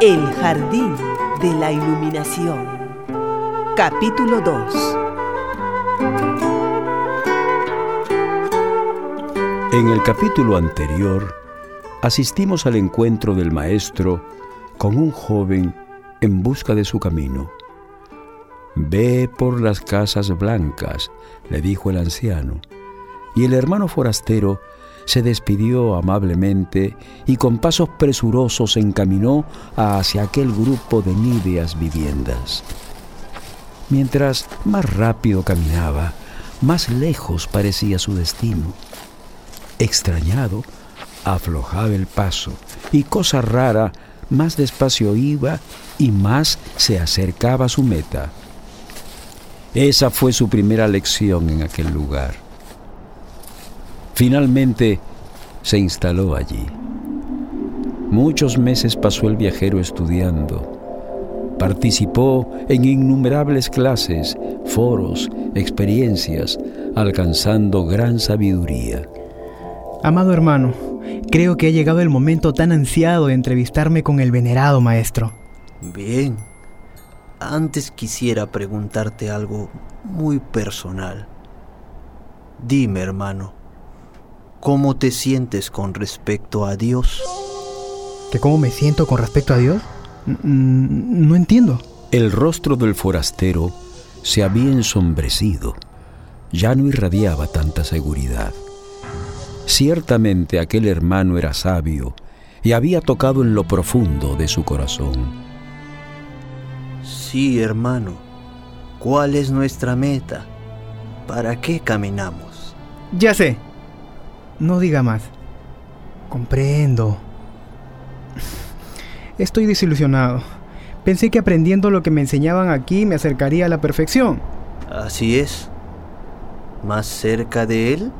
El jardín de la iluminación. Capítulo 2. En el capítulo anterior, asistimos al encuentro del maestro con un joven en busca de su camino. Ve por las casas blancas, le dijo el anciano, y el hermano forastero se despidió amablemente y con pasos presurosos se encaminó hacia aquel grupo de níveas viviendas. Mientras más rápido caminaba, más lejos parecía su destino. Extrañado, aflojaba el paso y cosa rara, más despacio iba y más se acercaba a su meta. Esa fue su primera lección en aquel lugar. Finalmente se instaló allí. Muchos meses pasó el viajero estudiando. Participó en innumerables clases, foros, experiencias, alcanzando gran sabiduría. Amado hermano, creo que ha llegado el momento tan ansiado de entrevistarme con el venerado maestro. Bien. Antes quisiera preguntarte algo muy personal. Dime, hermano, ¿cómo te sientes con respecto a Dios? ¿Que cómo me siento con respecto a Dios? No entiendo. El rostro del forastero se había ensombrecido. Ya no irradiaba tanta seguridad. Ciertamente aquel hermano era sabio y había tocado en lo profundo de su corazón. Sí, hermano. ¿Cuál es nuestra meta? ¿Para qué caminamos? Ya sé. No diga más. Comprendo. Estoy desilusionado. Pensé que aprendiendo lo que me enseñaban aquí me acercaría a la perfección. Así es. ¿Más cerca de él?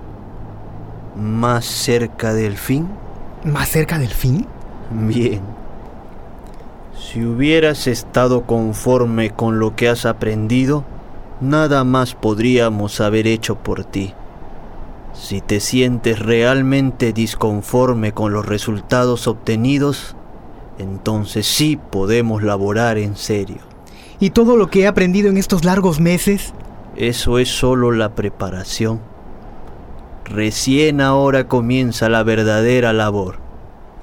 ¿Más cerca del fin? ¿Más cerca del fin? Bien. Si hubieras estado conforme con lo que has aprendido, nada más podríamos haber hecho por ti. Si te sientes realmente disconforme con los resultados obtenidos, entonces sí podemos laborar en serio. ¿Y todo lo que he aprendido en estos largos meses? Eso es solo la preparación. Recién ahora comienza la verdadera labor.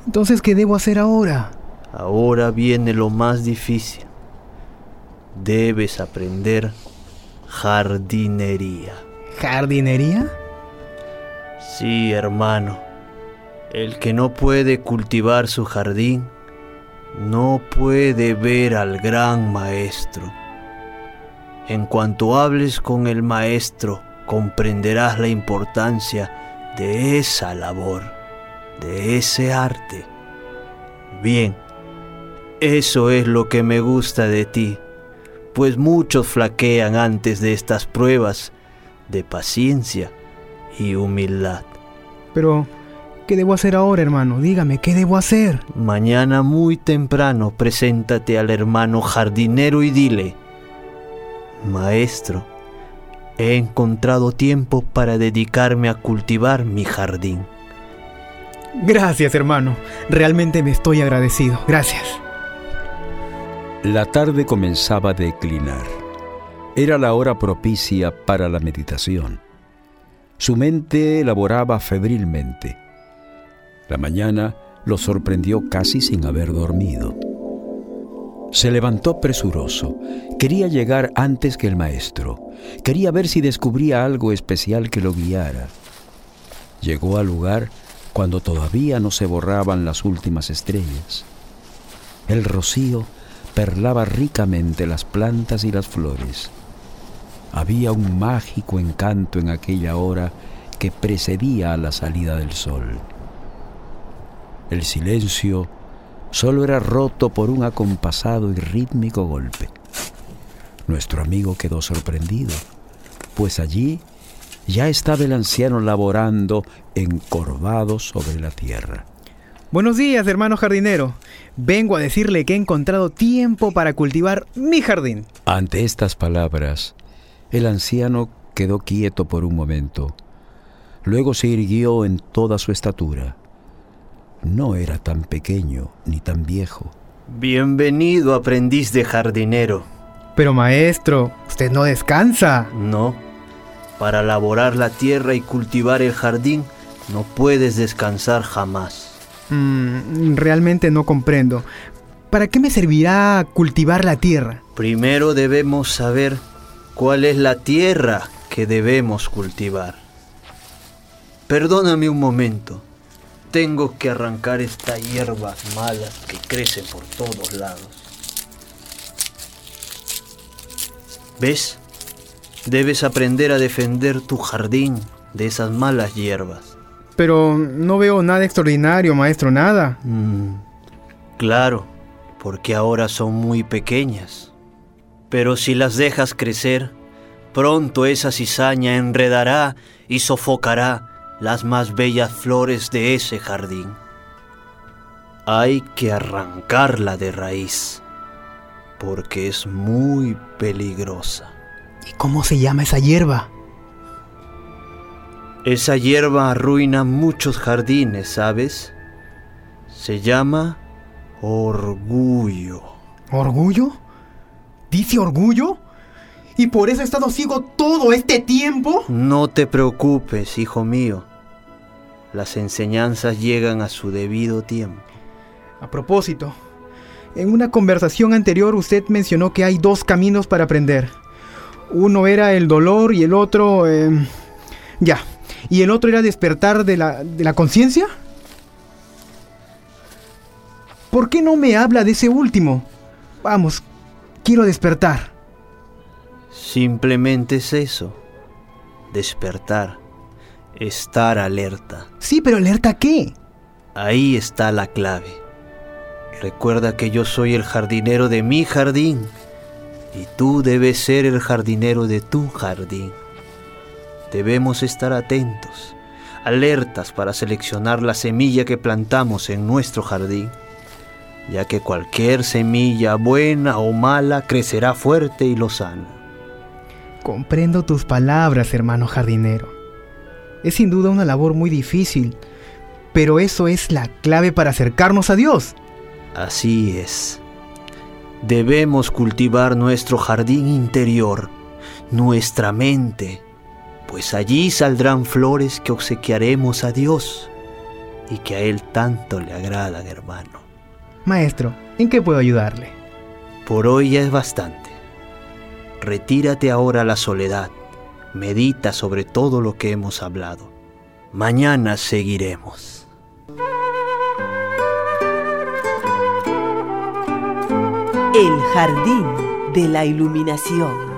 Entonces, ¿qué debo hacer ahora? Ahora viene lo más difícil. Debes aprender jardinería. ¿Jardinería? Sí, hermano. El que no puede cultivar su jardín, no puede ver al gran maestro. En cuanto hables con el maestro, comprenderás la importancia de esa labor, de ese arte. Bien, eso es lo que me gusta de ti, pues muchos flaquean antes de estas pruebas de paciencia y humildad. Pero, ¿qué debo hacer ahora, hermano? Dígame, ¿qué debo hacer? Mañana muy temprano preséntate al hermano jardinero y dile, Maestro, he encontrado tiempo para dedicarme a cultivar mi jardín. Gracias, hermano. Realmente me estoy agradecido. Gracias. La tarde comenzaba a declinar. Era la hora propicia para la meditación. Su mente laboraba febrilmente. La mañana lo sorprendió casi sin haber dormido. Se levantó presuroso. Quería llegar antes que el maestro. Quería ver si descubría algo especial que lo guiara. Llegó al lugar cuando todavía no se borraban las últimas estrellas. El rocío perlaba ricamente las plantas y las flores. Había un mágico encanto en aquella hora que precedía a la salida del sol. El silencio solo era roto por un acompasado y rítmico golpe. Nuestro amigo quedó sorprendido, pues allí ya estaba el anciano laborando encorvado sobre la tierra. Buenos días, hermano jardinero. Vengo a decirle que he encontrado tiempo para cultivar mi jardín. Ante estas palabras, el anciano quedó quieto por un momento. Luego se irguió en toda su estatura. No era tan pequeño ni tan viejo. Bienvenido, aprendiz de jardinero. Pero maestro, usted no descansa. No. Para laborar la tierra y cultivar el jardín, no puedes descansar jamás. Mm, realmente no comprendo. ¿Para qué me servirá cultivar la tierra? Primero debemos saber cuál es la tierra que debemos cultivar. Perdóname un momento. Tengo que arrancar estas hierbas malas que crecen por todos lados. ¿Ves? Debes aprender a defender tu jardín de esas malas hierbas. Pero no veo nada extraordinario, maestro, nada. Mm, claro, porque ahora son muy pequeñas. Pero si las dejas crecer, pronto esa cizaña enredará y sofocará las más bellas flores de ese jardín. Hay que arrancarla de raíz, porque es muy peligrosa. ¿Y cómo se llama esa hierba? Esa hierba arruina muchos jardines, ¿sabes? Se llama orgullo. ¿Orgullo? ¿Dice orgullo? ¿Y por eso he estado ciego todo este tiempo? No te preocupes, hijo mío. Las enseñanzas llegan a su debido tiempo. A propósito, en una conversación anterior usted mencionó que hay dos caminos para aprender. Uno era el dolor y el otro... Eh, ya. ¿Y el otro era despertar de la, de la conciencia? ¿Por qué no me habla de ese último? Vamos, quiero despertar. Simplemente es eso. Despertar. Estar alerta. Sí, pero alerta qué? Ahí está la clave. Recuerda que yo soy el jardinero de mi jardín y tú debes ser el jardinero de tu jardín. Debemos estar atentos, alertas para seleccionar la semilla que plantamos en nuestro jardín, ya que cualquier semilla buena o mala crecerá fuerte y lozana. Comprendo tus palabras, hermano jardinero. Es sin duda una labor muy difícil, pero eso es la clave para acercarnos a Dios. Así es. Debemos cultivar nuestro jardín interior, nuestra mente, pues allí saldrán flores que obsequiaremos a Dios y que a Él tanto le agradan, hermano. Maestro, ¿en qué puedo ayudarle? Por hoy ya es bastante. Retírate ahora a la soledad, medita sobre todo lo que hemos hablado. Mañana seguiremos. El jardín de la iluminación.